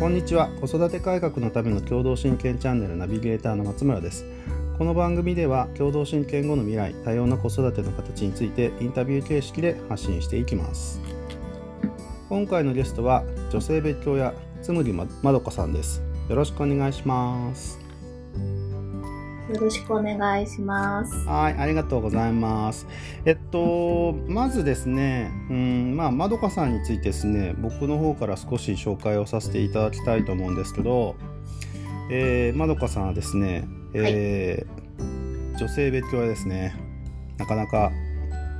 こんにちは。子育て改革のための共同親権チャンネルナビゲーターの松村です。この番組では共同親権後の未来多様な子育ての形についてインタビュー形式で発信していきます。今回のゲストは女性別居屋つむぎまどかさんです。よろしくお願いします。よろしくお願いします。はい、ありがとうございます。えっと、まずですね、うん、まあ、まどかさんについてですね、僕の方から少し紹介をさせていただきたいと思うんですけど、えー、まどかさんはですね、えー女性別居はですね、なかなか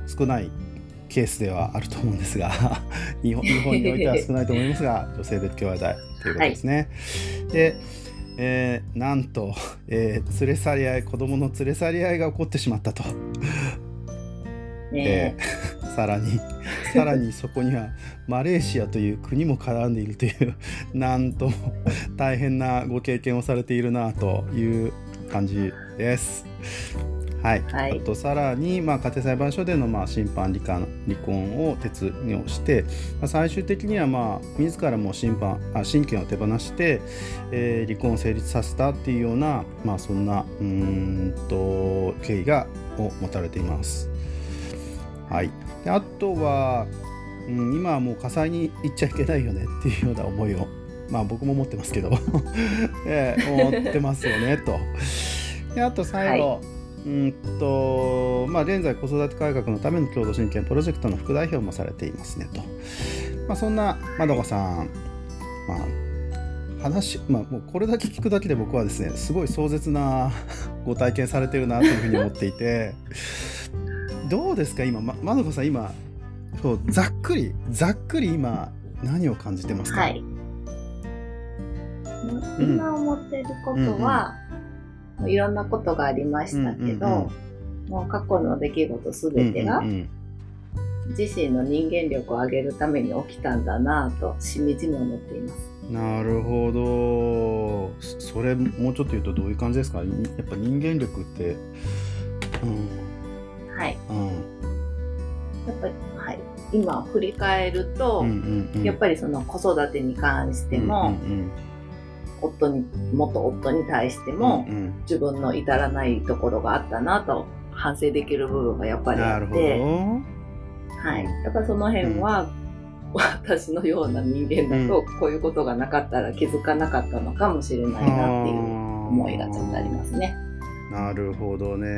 少ないケースではあると思うんですが、日本においては少ないと思いますが、女性別居は大ということですね。で、えーなんと、えー連れ去り合い子供の連れ去り合いが起こってしまったと、えねーさらにさらにそこにはマレーシアという国も絡んでいるというなんとも大変なご経験をされているなという感じです。はい、はい。あとさらに、まあ、家庭裁判所での、まあ、審判離婚離婚を決議をして、まあ、最終的には、まあ、自らも審判あ親権を手放して、えー離婚を成立させたっていうような、まあ、そんなうーんと経緯がを持たれています。はい、であとは、うん、今はもう火災に行っちゃいけないよねっていうような思いを、まあ、僕も持ってますけど、えー思ってますよねと。であと最後、うんとまあ、現在子育て改革のための共同親権プロジェクトの副代表もされていますねと、まあ、そんなまどかさん、まあ、話、まあ、もうこれだけ聞くだけで僕はですねすごい壮絶な ご体験されてるなというふうに思っていて。どうですか今ままどかさん今そうざっくりざっくり今何を感じてますか、はい。今思ってることは、いろんなことがありましたけど、うんうんもう過去の出来事すべてがうんうん自身の人間力を上げるために起きたんだなぁとしみじみ思っています。うんなるほど。そそれもうちょっと言うとどういう感じですか？にやっぱ人間力ってうん。はい。うん。やっぱり、はい。今振り返ると、うんうんうん。やっぱりその子育てに関しても、うん夫に、元夫に対しても、うんうん。自分の至らないところがあったなと反省できる部分がやっぱりあって、ど。はい。だからその辺は、私のような人間だと、こういうことがなかったら気づかなかったのかもしれないなっていう思いがちょっとありますね。なるほどね。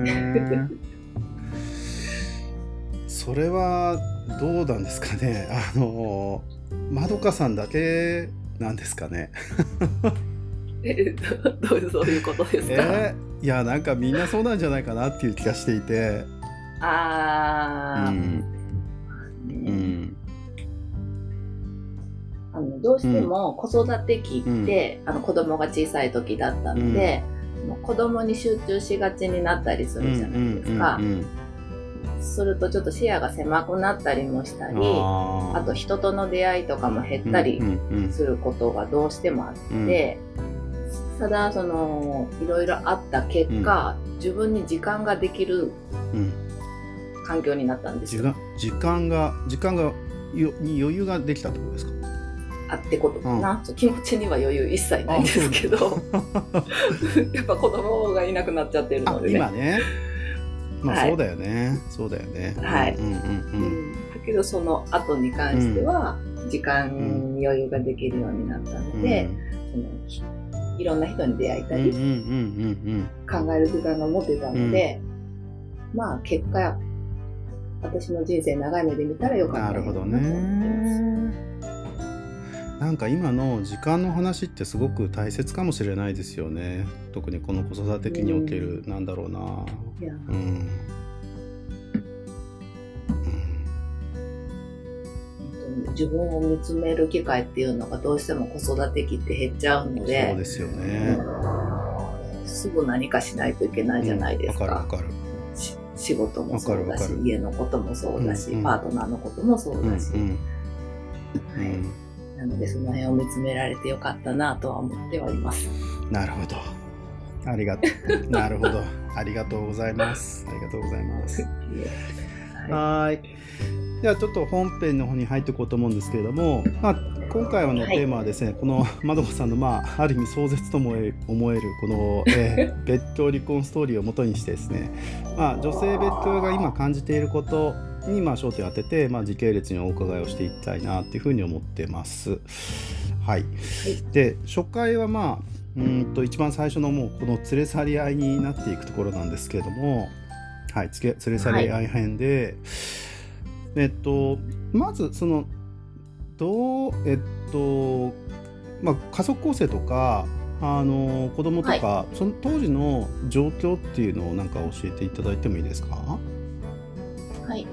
それはどうなんですかね。あのまどかさんだけなんですかね。えど どういうそういうことですか、えーいやなんかみんなそうなんじゃないかなっていう気がしていて。あー、うん。うね。ん。あのどうしても子育て期って、あの子供が小さい時だったので、もう子供に集中しがちになったりするじゃないですか。うんうんうんするとちょっと視野が狭くなったりもしたり、あと人との出会いとかも減ったりうんうんうん。することがどうしてもあって、ただそのいろいろあった結果、自分に時間ができるうん。環境になったんですよ。時間時間が時間がよに余裕ができたってことですか？あってことかな、そう気持ちには余裕一切ないんですけど。やっぱ子供がいなくなっちゃってるあのでね。今ねまあはい。そうだよね、そうだよね。はい。うんうんううん。ん、だけどその後に関しては時間に余裕ができるようになったので、そのいろんな人に出会えたり、考える時間が持てたので、まあ結果私の人生長い目で見たらようんかったなるほどなと思ってます。ねなんか今の時間の話ってすごく大切かもしれないですよね。特にこの子育て期における、なんだろうな。うん。自分を見つめる機会っていうのがどうしても子育て期って減っちゃうのそうでですよね。すぐ何かしないといけないじゃないですか。わかるわかる。し仕事もそうだし家のこともそうだし、うんうん。パートナーのこともそううんだし、うんはい、なのでその辺を見つめられてよかったなとは思ってはいます。なるほど。ありがとう。なるほど。ありがとうございます。ありがとうございます。はい。ではちょっと本編の方に入っていこうと思うんですけれども、まあ、今回のテーマはですね、はい、このまどこさんの、まあ、ある意味壮絶とも思えるこの、えー、別居離婚ストーリーをもとにしてですね、まあ、女性別居が今感じていることにまあ焦点を当てて、まあ、時系列にお伺いをしていきたいなっていうふうに思ってます。はい、はい、で初回はまあうんと一番最初のもうこの連れ去り合いになっていくところなんですけれども、はい、連れ去り合い編で、はい、えっとまずそのどうえっとまあ家族構成とかあの子供とか、はい、その当時の状況っていうのをなんか教えていただいてもいいですか？はい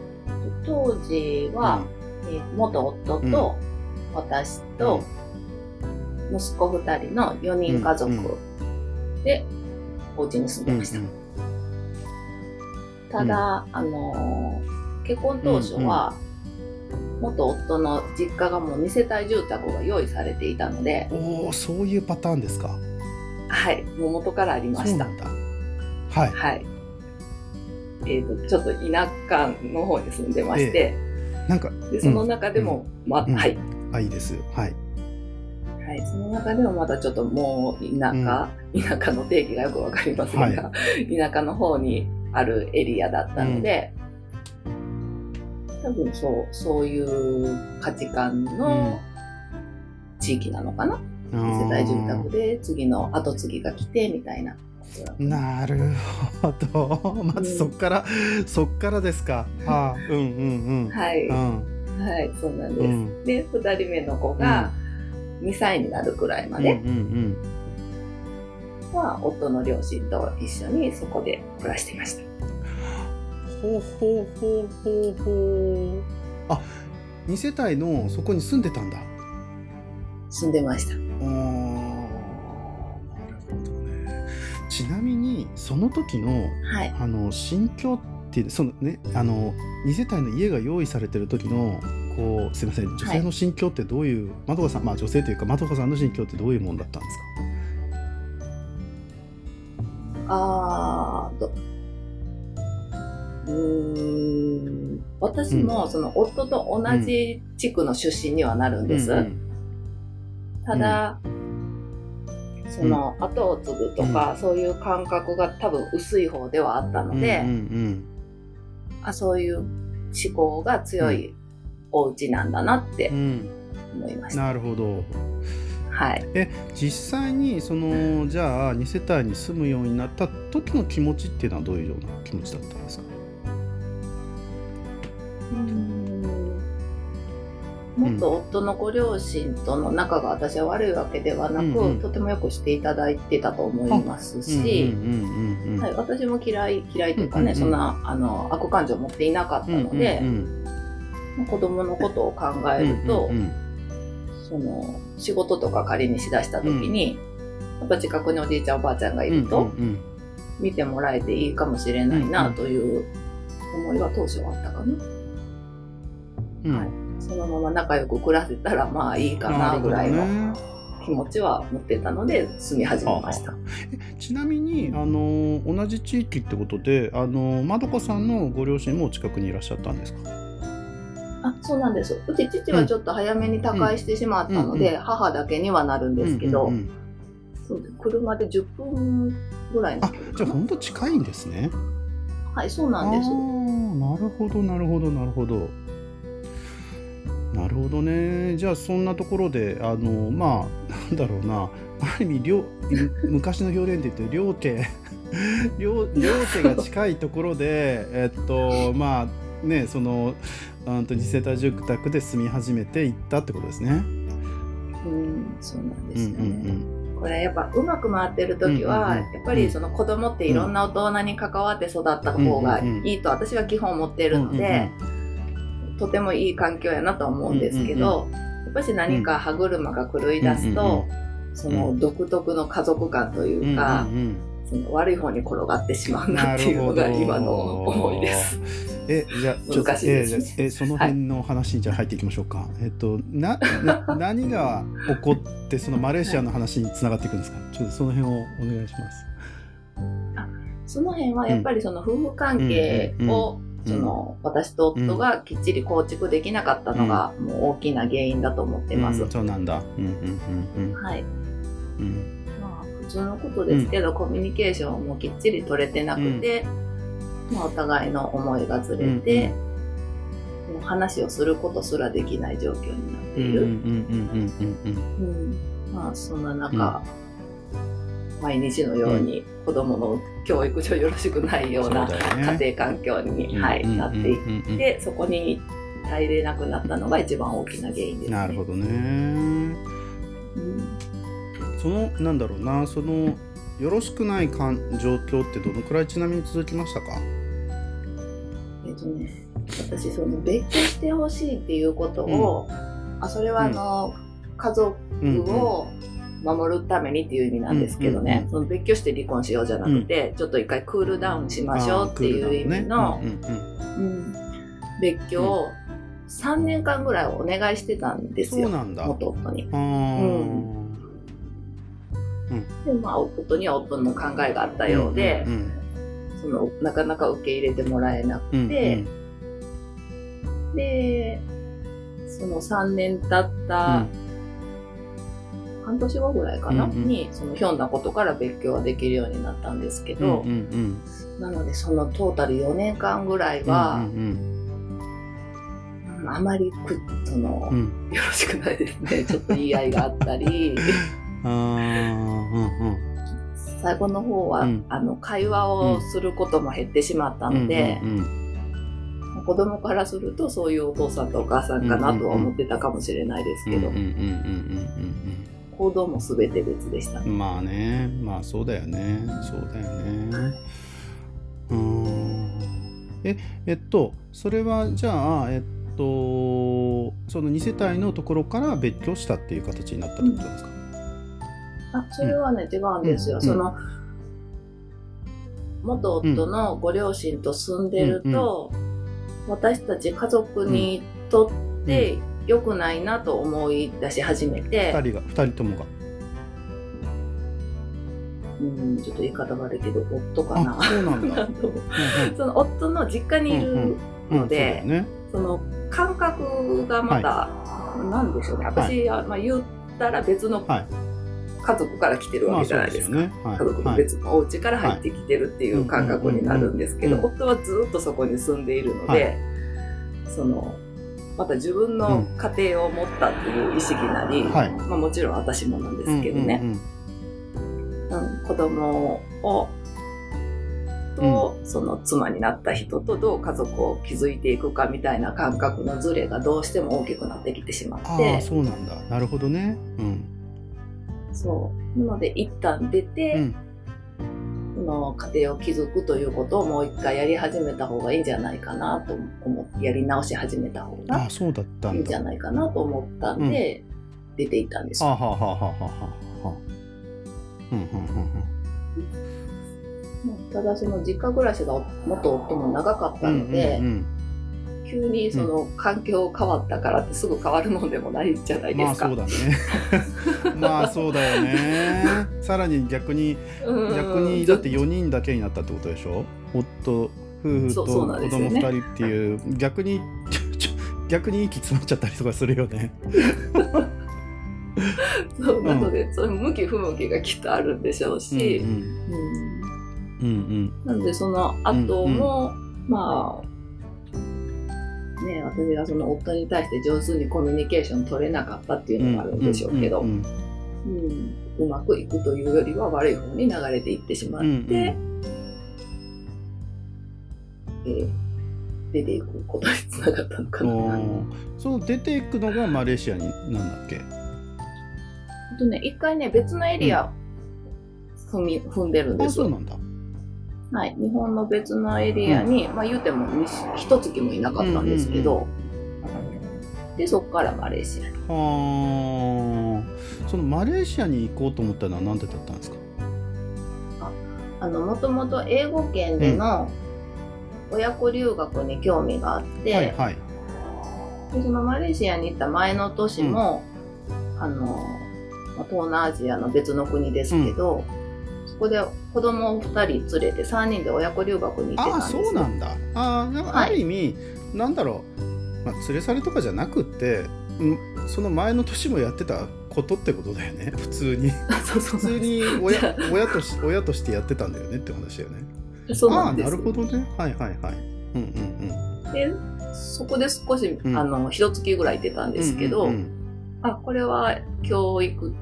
当時は、うん、えー、元夫と私と、息子2人の4人家族でお家に住んでました。ただ、あのー、結婚当初は、元夫の実家がもう2世帯住宅が用意されていたのでおおそういうパターンですか。はいもう元からありました。はい、はいえーと、ちょっと田舎の方に住んでまして、えー、なんかでその中でも、うん、ま、うん、はい。あいいですはい。はい、その中でもまだちょっともう田舎、うん、田舎の定義がよくわかりませんが、はい、田舎の方にあるエリアだったので、うん、多分そうそういう価値観の地域なのかな、うん、世帯住宅で次の後継ぎが来てみたいな。なるほど。まずそっから、うん、そっからですか。はあ、うんうんうん。はい。うん、はい、そうなんです。で、二人目の子が、2歳になるくらいまでは、夫の両親と一緒にそこで暮らしていました。ほうほうほうほうほう。あ、2世帯のそこに住んでたんだ。住んでました。ああ、ちなみにその時の、はい、あの心境ってそのねあの2世帯の家が用意されてる時のこうすみません女性の心境ってどういう、はい、まどかさんまあ女性というかまどかさんの心境ってどういうもんだったんですか？あーとうん私もその夫と同じ地区の出身にはなるんです、うんうん、ただ、うん、その後を継ぐとか、そういう感覚が多分薄い方ではあったので、うんうんうん、あそういう思考が強いお家なんだなって思いました。なるほど。はい、え実際にそのじゃあ2世帯に住むようになった時の気持ちっていうのはどういうような気持ちだったんですか？元夫のご両親との仲が私は悪いわけではなく、うんうん、とてもよくしていただいてたと思いますし私も嫌い嫌いというかね、うんうんうん、そんなあの悪感情を持っていなかったので、うんうんうん。子供のことを考えると、うんうんうん、その仕事とか仮にしだした時に、やっぱ近くにおじいちゃんおばあちゃんがいると、見てもらえていいかもしれないなという思いは当初はあったかな。うん、はい、そのまま仲良く暮らせたらまあいいかなぐらいの。気持ちは持ってたので住み始めました。ちなみにあの同じ地域ってことであのまどかさんのご両親も近くにいらっしゃったんですか？あそうなんです。うち父はちょっと早めに他界してしまったので、うん、母だけにはなるんですけど、車で10分ぐらいのあじゃあ本当近いんですね。はいそうなんです。なるほどなるほどなるほどなるほどね。じゃあそんなところであのまあなんだろうな。ある意味両 昔の表現で言って両家 両両家が近いところでえっとまあねそのうんと二世帯住宅で住み始めていったってことですね。うんそうなんですよね。うんうんうん、これやっぱうまく回ってる時は、うんうんうん、やっぱりその子供っていろんな大人に関わって育った方がいいと私は基本思ってるので、うんうん、とてもいい環境やなと思うんですけど、やっぱし何か歯車が狂い出すと、その独特の家族感というか、その悪い方に転がってしまうなっていうのが今の思いです。えじゃあちょっと、ええその辺の話にじゃ入っていきましょうか。はい、えっとなな 何が起こってそのマレーシアの話につながっていくんですか？ちょっとその辺をお願いします。あその辺はやっぱりその夫婦関係をその、私と夫がきっちり構築できなかったのが、もう大きな原因だと思ってます。そうなんだ。うんうんうんはい。うん、まあ、普通のことですけど、コミュニケーションもきっちり取れてなくて、まあ、お互いの思いがずれて、もう話をすることすらできない状況になっている。まあ、そんな中、毎日のように子供の教育上よろしくないような家庭環境に、はい、なっていって、そこに耐えれなくなったのが一番大きな原因です、ね、なるほどね。うん、そのなんだろうなそのよろしくないかん状況ってどのくらいちなみに続きましたか？えっとね私その別居してほしいっていうことを、うん、あそれはあの、うん、家族を、うん守るためにっていう意味なんですけどね、うんうんうん、その別居して離婚しようじゃなくて、うん、ちょっと一回クールダウンしましょうっていう意味の、別居を3年間ぐらいお願いしてたんですよ。元夫に。うん。でまあ夫には夫の考えがあったようで、うんうん、そのなかなか受け入れてもらえなくて、うんうん、でその3年経った、半年後ぐらいかな、うんうん、にそのひょんなことから別居はできるようになったんですけど、うんうんうん、なのでそのトータル4年間ぐらいは、うんうんうん、あまりくその、うん、よろしくないですね。ちょっと言い合いがあったり。最後の方は、うん、あの会話をすることも減ってしまったので。うんうんうん。子供からするとそういうお父さんとお母さんかなとは思ってたかもしれないですけど。行動も全て別でした、ね、まあね。まあそうだよね。そうだよね。うん。ええっとそれはじゃあえっとその2世帯のところから別居したっていう形になったってことですか、うん、あそれはね、うん、違うんですよ、うん、その元夫のご両親と住んでると、私たち家族にとって、良くないなと思い出し始めて。2人が2人ともが。うんちょっと言い方悪いけど夫かな。そうなんだ。その夫の実家にいるので、うん。うんうんね、その感覚がまた、はい、なんでしょうね。私は、まあ、言ったら別の、家族から来てるわけじゃないですか、まあすね。はい、家族の別のお家から入ってきてるっていう感覚になるんですけど、夫はずっとそこに住んでいるので、そのまた自分の家庭を持ったっていう意識なり、うんまあ、もちろん私もなんですけどね、うん、うん、子供をと、その妻になった人とどう家族を築いていくかみたいな感覚のズレがどうしても大きくなってきてしまって。そうなんだ。なるほどね、うん、そう。なので一旦出て、うんの家庭を築くということをもう一回やり始めた方がいいんじゃないかなと思ってやり直し始めた方がいいんじゃないかなと思ったんで、出ていたんですよ。はははははは。ただその実家暮らしが元夫も長かったので、うんうんうん急にその環境変わったからってすぐ変わるもんでもないじゃないですか。まあそうだね。まあそうだよね。さらに逆に逆にだって4人だけになったってことでしょ？夫夫婦と子供2人っていう、ね、逆に逆に息詰まっちゃったりとかするよね。そうなので、うん、そういう向き不向きがきっとあるんでしょうし、うんうんうんうん、なのでその後も、うんうん、まあね、私がその夫に対して上手にコミュニケーション取れなかったっていうのがあるんでしょうけど、うん、うまくいくというよりは悪い方に流れていってしまって、うんうん、えー、出ていくことにつながったのかな。その出ていくのがマレーシアになんだっけ？とね、一回ね、別のエリア踏み、踏んでるんですよ。そうなんだ。はい、日本の別のエリアに、うん、まあ言うても一月もいなかったんですけど、うんうん、でそこからマレーシアに。はあ。そのマレーシアに行こうと思ったのは何でだったんですか？あのもともと英語圏での親子留学に興味があって、はいはい、でそのマレーシアに行った前の年も、あの東南アジアの別の国ですけど、こで子供を2人連れて3人で親子留学に行ってたんですあそうなんだ。あなんかある意味、はい、なんだろう、まあ、連れ去りとかじゃなくってその前の年もやってたことってことだよね。普通に。普通に親親とし親としてやってたんだよねって話だよね。そうなんですあなるほどね。はいはいはい。うんうんうん。でそこで少し、うん、あの一月ぐらい出たんですけど、うんうんうん、あこれは教育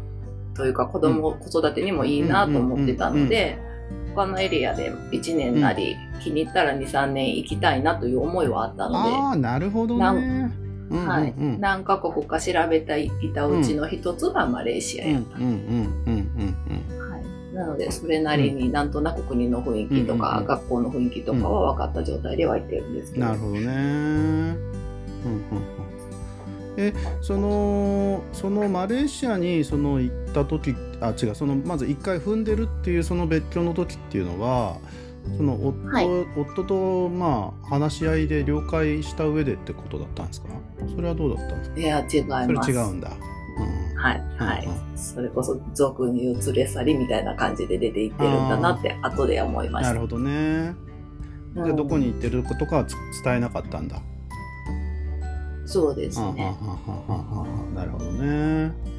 というか子供、うん、子育てにもいいなと思ってたので、他のエリアで1年なり、気に入ったら23年行きたいなという思いはあったのでなるほどね。はい、何カ国か調べていたうちの一つがマレーシアやった。なのでそれなりになんとなく国の雰囲気とか、学校の雰囲気とかは分かった状態では行ってるんですけど、なるほどね、うんうんえそのそのマレーシアにその行った時あ違うそのまず一回踏んでるっていうその別居の時っていうのはその夫はい、夫とまあ話し合いで了解した上でってことだったんですか？それはどうだったんですか？いや違います。それ違うんだ、うん、はい。はい、うん、それこそ俗に移れ去りみたいな感じで出ていってるんだなって後で思いました。なるほどね。で、どこに行ってることかは伝えなかったんだそうですねなるほどね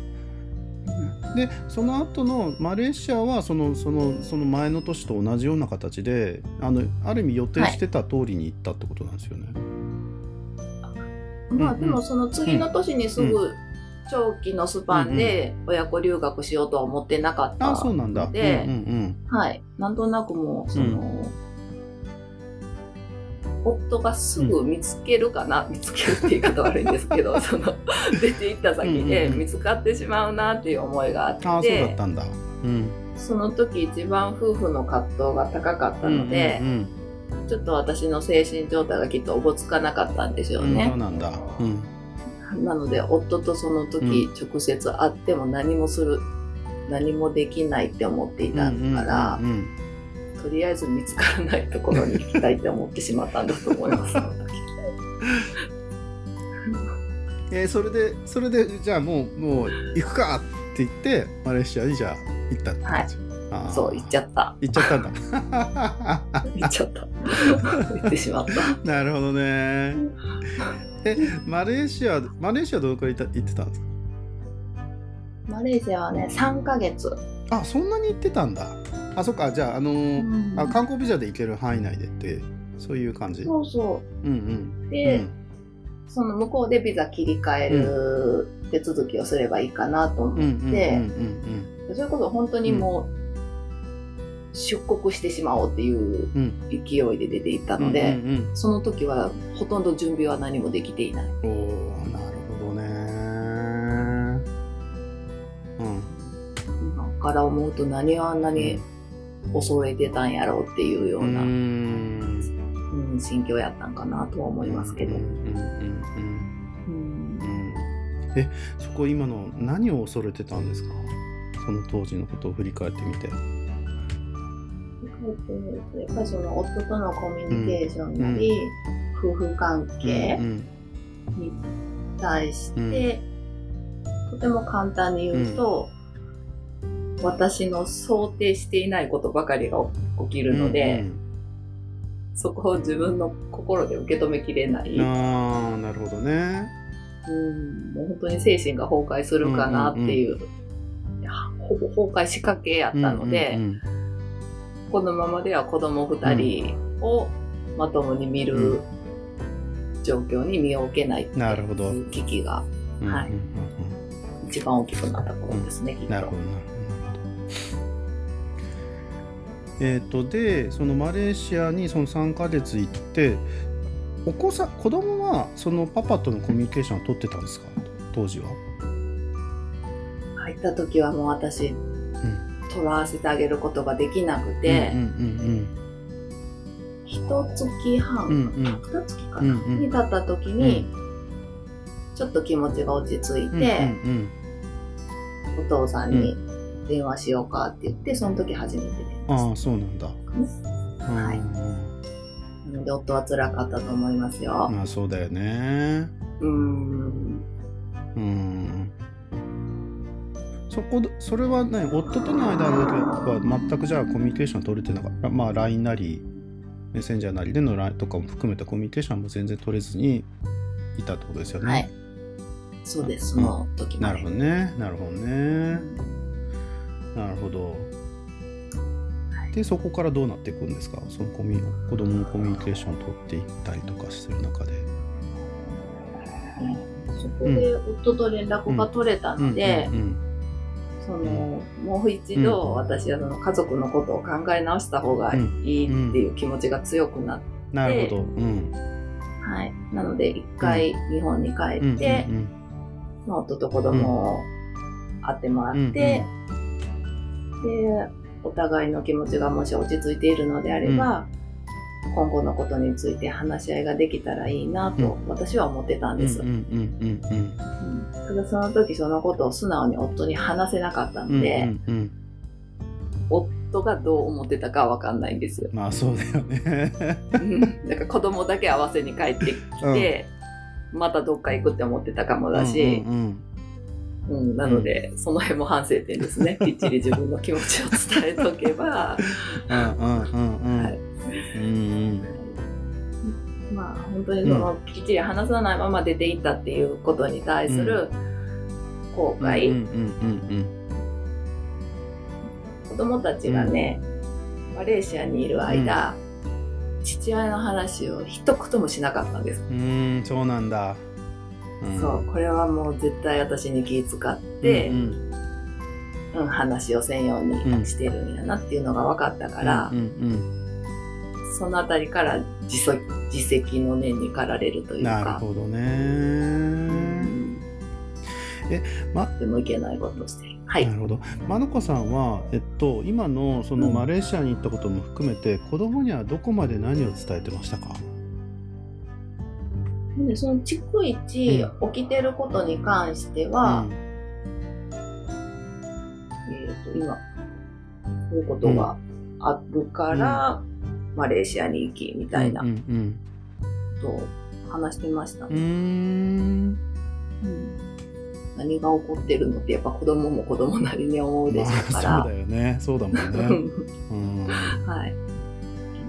でその後のマレーシアはそのそのその前の年と同じような形であのある意味予定してた通りに行ったってことなんですよね。はい、まあ、でもその次の年にすぐ長期のスパンで親子留学しようとは思ってなかったので、はい、なんとなくもうその、うん夫がすぐ見つけるかな、うん、見つけるって言い方悪いんですけど その出て行った先で見つかってしまうなっていう思いがあって、あそうだったんだ、うん、その時一番夫婦の葛藤が高かったので、うんうんうん。ちょっと私の精神状態がきっとおぼつかなかったんでしょうね。そうなんだ。うん、なので夫とその時直接会っても何もする、何もできないって思っていたから、うんうんうんうんとりあえず見つからないところに行きたいって思ってしまったんだと思います。えー、それでそれでじゃあもうもう行くかって言ってマレーシアにじゃあ行ったって感じ、はい、そう行っちゃった。行っちゃったんだ。行っちゃった。行ってしまった。なるほどね。えマレーシアマレーシアどのくらい行ってたんですか？マレーシアはね3か月。あそんなに行ってたんだあそっかじゃああのーうん、あ観光ビザで行ける範囲内でってそういう感じ？そうそう、うんうん、で、うん、その向こうでビザ切り替える手続きをすればいいかなと思って。それこそ本当にもう、出国してしまおうっていう勢いで出ていったので、うんうんうん、その時はほとんど準備は何もできていない。おなるほどね。うん。今から思うと何はあん恐れてたんやろうっていうような、うん、心境やったんかなとは思いますけど。えそこ今の何を恐れてたんですか？その当時のことを振り返ってみて。やっぱりその夫とのコミュニケーションなり、うん、夫婦関係に対して、とても簡単に言うと、私の想定していないことばかりが起きるので、うんうん、そこを自分の心で受け止めきれない。ああ、なるほどね。うん、もう本当に精神が崩壊するかなっていう、うんうんうん、ほぼ崩壊しかけやったので、うんうんうん、このままでは子供二人をまともに見る状況に身を置けないっていう危機が、はい、一番大きくなったことですね、なるほどえーと、でそのマレーシアにその3ヶ月行ってお子さん子供はそのパパとのコミュニケーションを取ってたんですか？当時は。入った時はもう私、うん、取らわせてあげることができなくて、うんうんうん一月半、うんうん、二月かな、うんうん、に経った時に、ちょっと気持ちが落ち着いて、うんうんうん、お父さんに電話しようかって言って、その時初めて電話ああ、そうなんだ。はい。なので、夫は辛かったと思いますよ。まあ、そうだよね。うん。うん。そこそれはね夫との間は全くじゃあコミュニケーション取れてなかったまあ LINE なりメッセンジャーなりでの LINE とかも含めたコミュニケーションも全然取れずにいたってことですよね。はい。そうです、その時なるほどね。なるほどね。なるほど。で、そこからどうなっていくんですか？そのコミ子供のコミュニケーションを取っていったりとかする中で。そこで夫と連絡が取れたので、そのもう一度私はその家族のことを考え直した方がいいっていう気持ちが強くなって、なるほど、はい、なので一回日本に帰って、まあ、夫と子供を会ってもらって、でお互いの気持ちがもし落ち着いているのであれば、今後のことについて話し合いができたらいいなと私は思ってたんです。ただその時そのことを素直に夫に話せなかったので、夫がどう思ってたかわかんないんですよ。まあそうだよね。だから子供だけ合わせに帰ってきて、うん、またどっか行くって思ってたかもだし、うん、うんうん、なので、うん、その辺も反省点ですね。きっちり自分の気持ちを伝えとけば。まあ本当にその、きっちり話さないまま出ていったっていうことに対する後悔。子供たちがね、マレーシアにいる間、父親の話を一言もしなかったんです。うん、そうなんだ。そうこれはもう絶対私に気遣って、うん、うん、話をせんようにしてるんやなっていうのが分かったから、うんうんうん、そのあたりから自自責の念に駆られるというか。なるほどね。うんえ、ま、でもいけないことをしてる。はい、なるほど。まのこさんは、えっと、今のそのマレーシアに行ったことも含めて、うん、子供にはどこまで何を伝えてましたか？でその逐一起きてることに関しては、うん、えっ、ー、と、今、こういうことがあるから、うん、マレーシアに行き、みたいなことを話してましたね。うん、何が起こってるのってやっぱ子供も子供なりに思うでしょうから。まあ、そうだよね。そうだもんね。はい。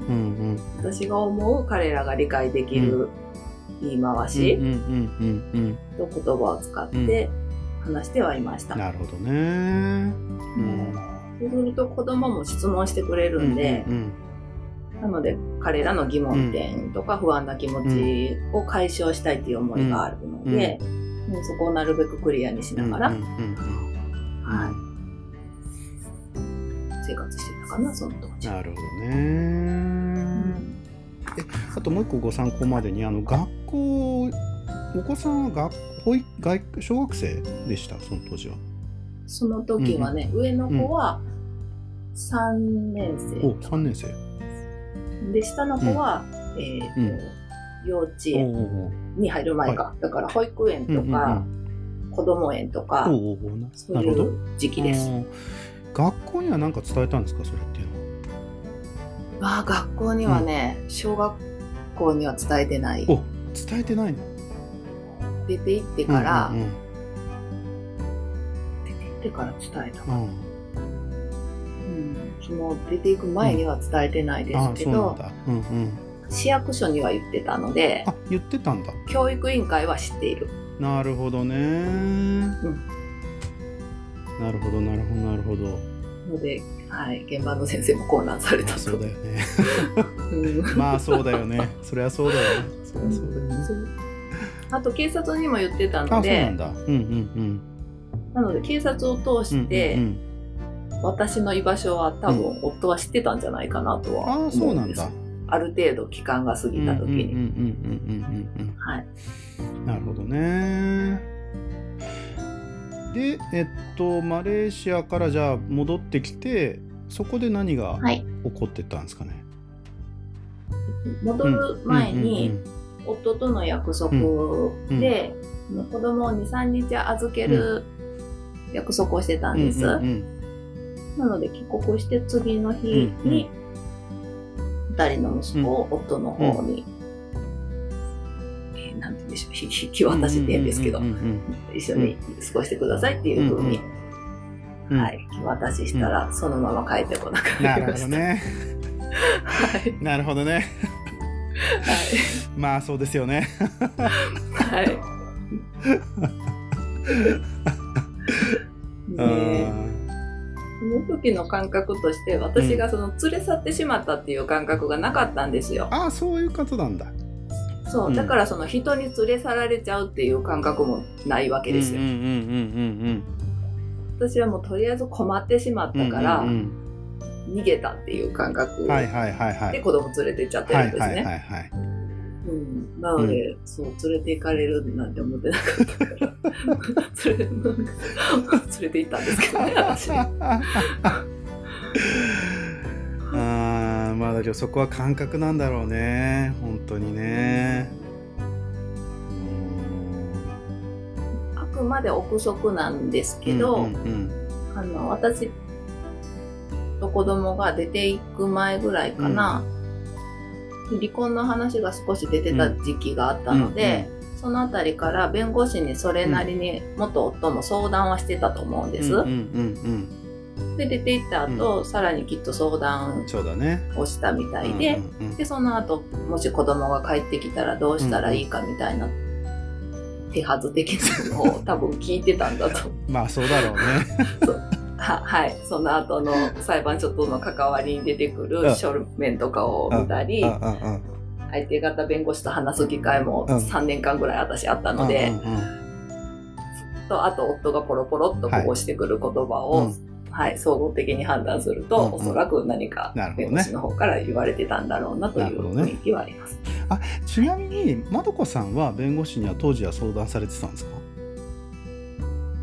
うんうん、私が思う彼らが理解できる、言い回しと言葉を使って話してはいました。なるほどね。うん、そうすると子供も質問してくれるんで、なので彼らの疑問点とか不安な気持ちを解消したいっていう思いがあるので、もうそこをなるべくクリアにしながら、はい、生活してたかなその当時。なるほどね。えあともう一個ご参考までにあの学校お子さんは学保育外小学生でした？その当時は。その時はね、うん、上の子は3年生、うん、お3年生。で下の子は、うん、えっ、ー、と、幼稚園に入る前か、だから保育園とか、子供園とかそういう時期です。学校には何か伝えたんですか？それっていうのはあ学校にはね、うん、小学校には伝えてない。お伝えてないの？出て行ってから、うんうんうん、出て行ってから伝えた。か、うん、うん、その出ていく前には伝えてないですけど、うんうん、市役所には言ってたのであ言ってたんだ。教育委員会は知っている。なるほどね、うん、なるほどなるほどなるほどのではい、現場の先生も混乱されたと。そうだよね。まあそうだよね。そりゃそうだよね。そりゃそうだよね。あと警察にも言ってたので、ななので警察を通して、うんうんうん、私の居場所は多分夫は知ってたんじゃないかなとは思うんです。あある程度期間が過ぎた時に。はい。なるほどね。で、えっと、マレーシアからじゃあ戻ってきて、そこで何が起こってたんですかね？はい、戻る前に、夫との約束で、うん。うん、子供を2、3日預ける約束をしてたんです。なので帰国して次の日に、2人の息子を夫の方になんて言うんでしょう、引き渡しって言うんですけど、一緒に過ごしてくださいっていうふうにはい、渡ししたら、そのまま帰ってこなくなりました。なるほどね。はい。なるほどね。はい。まあそうですよね。はい。ねその時の感覚として私がその連れ去ってしまったっていう感覚がなかったんですよ。うん、ああそういうことなんだ。そう、だからその人に連れ去られちゃうっていう感覚もないわけですよ。私はもうとりあえず困ってしまったから、逃げたっていう感覚で子供連れてっちゃってるんですね。うん、なので、うん、そう連れて行かれるなんて思ってなかったから 連れ 連れて行ったんですけどね私。あまあだけどそこは感覚なんだろうね。本当にね。あくまで憶測なんですけど、うんうんうん、あの私と子供が出ていく前ぐらいかな、うん、離婚の話が少し出てた時期があったので、うんうん、その辺りから弁護士にそれなりに元夫も相談はしてたと思うんです。うんうんうんうんで出て行った後、うん、さらにきっと相談をしたみたいで、ねうんうんうん、でその後もし子供が帰ってきたらどうしたらいいかみたいな手はず的なのを 多分聞いてたんだと。まあそうだろうね。ははい、その後の裁判所との関わりに出てくる書面とかを見たり、相手方弁護士と話す機会も3年間ぐらい私あったので、とあと夫がポロポロっとこうしてくる言葉をはい、総合的に判断すると、うんうん、おそらく何か弁護士の方から言われてたんだろうなという雰囲気はあります。ね、あちなみにまどこさんは弁護士には当時は相談されてたんですか？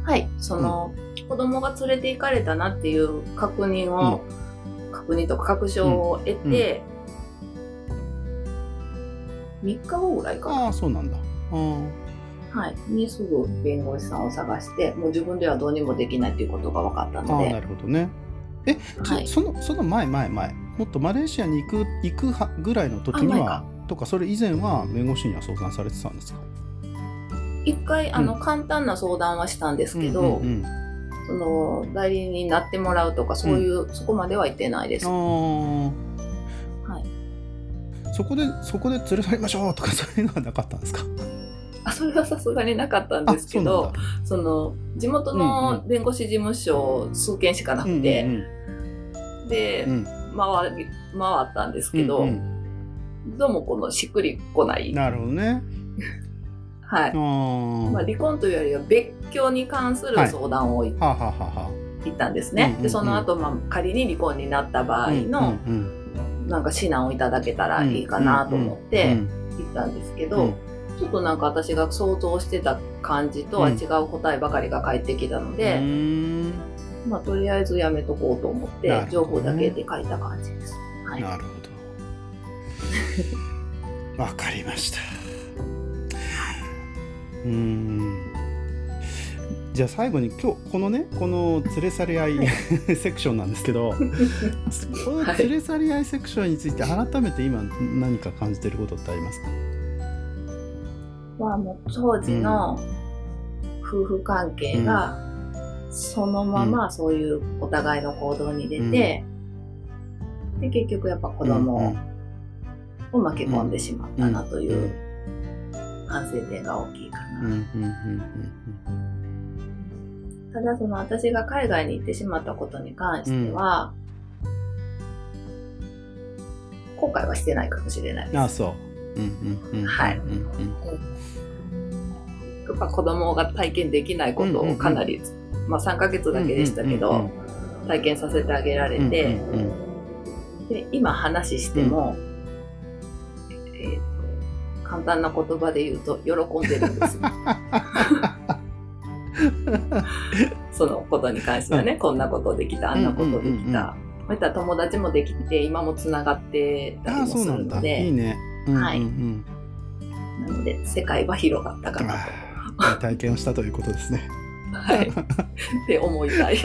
はいその、うん、子供が連れて行かれたなっていう確認を、うん、確認とか確証を得て、うん、3日後ぐらいかな。ああそうなんだ。うんはい、にすぐ弁護士さんを探してもう自分ではどうにもできないっていうことが分かったので。なるほどね。え、はい、そのその前前前もっとマレーシアに行く行くはぐらいの時にはとかそれ以前は弁護士には相談されてたんですか？一回あの、うん、簡単な相談はしたんですけど、うんうんうん、その代理人になってもらうとかそういう、うん、そこまでは言ってないです。はい、そこでそこで連れ去りましょうとかそういうのはなかったんですか？あそれはさすがになかったんですけどその地元の弁護士事務所数件しかなくて、うんうん、で、うん、回り回ったんですけど、うんうん、どうもこのしっくりこない。なるほどね。はい。まあ、離婚というよりは別居に関する相談を行ったんですね。で、その後、まあ、仮に離婚になった場合の、なんか指南をいただけたらいいかなと思って行ったんですけど、ちょっとなんか私が想像してた感じとは違う答えばかりが返ってきたので、うん、まあとりあえずやめとこうと思って、ね、情報だけで書いた感じです。はい、なるほど。わかりました。うん。じゃあ最後に今日このねこの連れ去り合い セクションなんですけど この連れ去り合いセクションについて改めて今何か感じてることってありますか、はもう当時の夫婦関係がそのままそういうお互いの行動に出て、で結局やっぱ子供を巻き込んでしまったなという反省点が大きいかな。ただその私が海外に行ってしまったことに関しては、後悔はしてないかもしれないです。あそうはい。やっぱ子供が体験できないことをかなり、まあ3ヶ月だけでしたけど、体験させてあげられて、で今話しても、えーと、簡単な言葉で言うと喜んでるんです。そのことに関してはね、こんなことできた、あんなことできた。こういった友達もできて、今もつながってたりもするので。いいね。はい、なので世界は広がったかなと。体験をしたということですね。はい。って思いたい。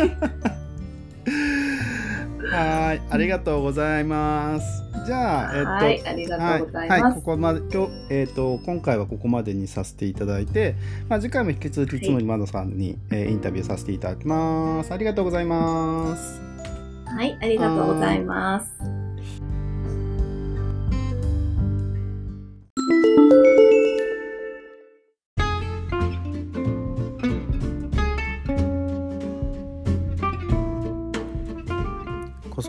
はい。ありがとうございます。じゃあ、えっと、はい、ありがとうございます。はい、はい、ここまで、今日、えっと、今回はここまでにさせていただいて、まあ、次回も引き続き、いつも今野さんに、えー、インタビューさせていただきます。ありがとうございます。はい、ありがとうございます。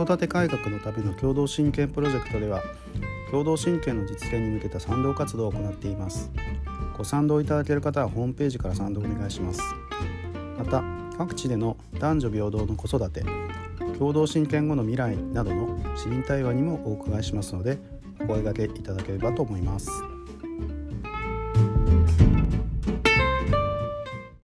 育て改革のための共同親権プロジェクトでは共同親権の実現に向けた賛同活動を行っていますご賛同いただける方はホームページから賛同お願いしますまた各地での男女平等の子育て共同親権後の未来などの市民対話にもお伺いしますのでお声掛けいただければと思います。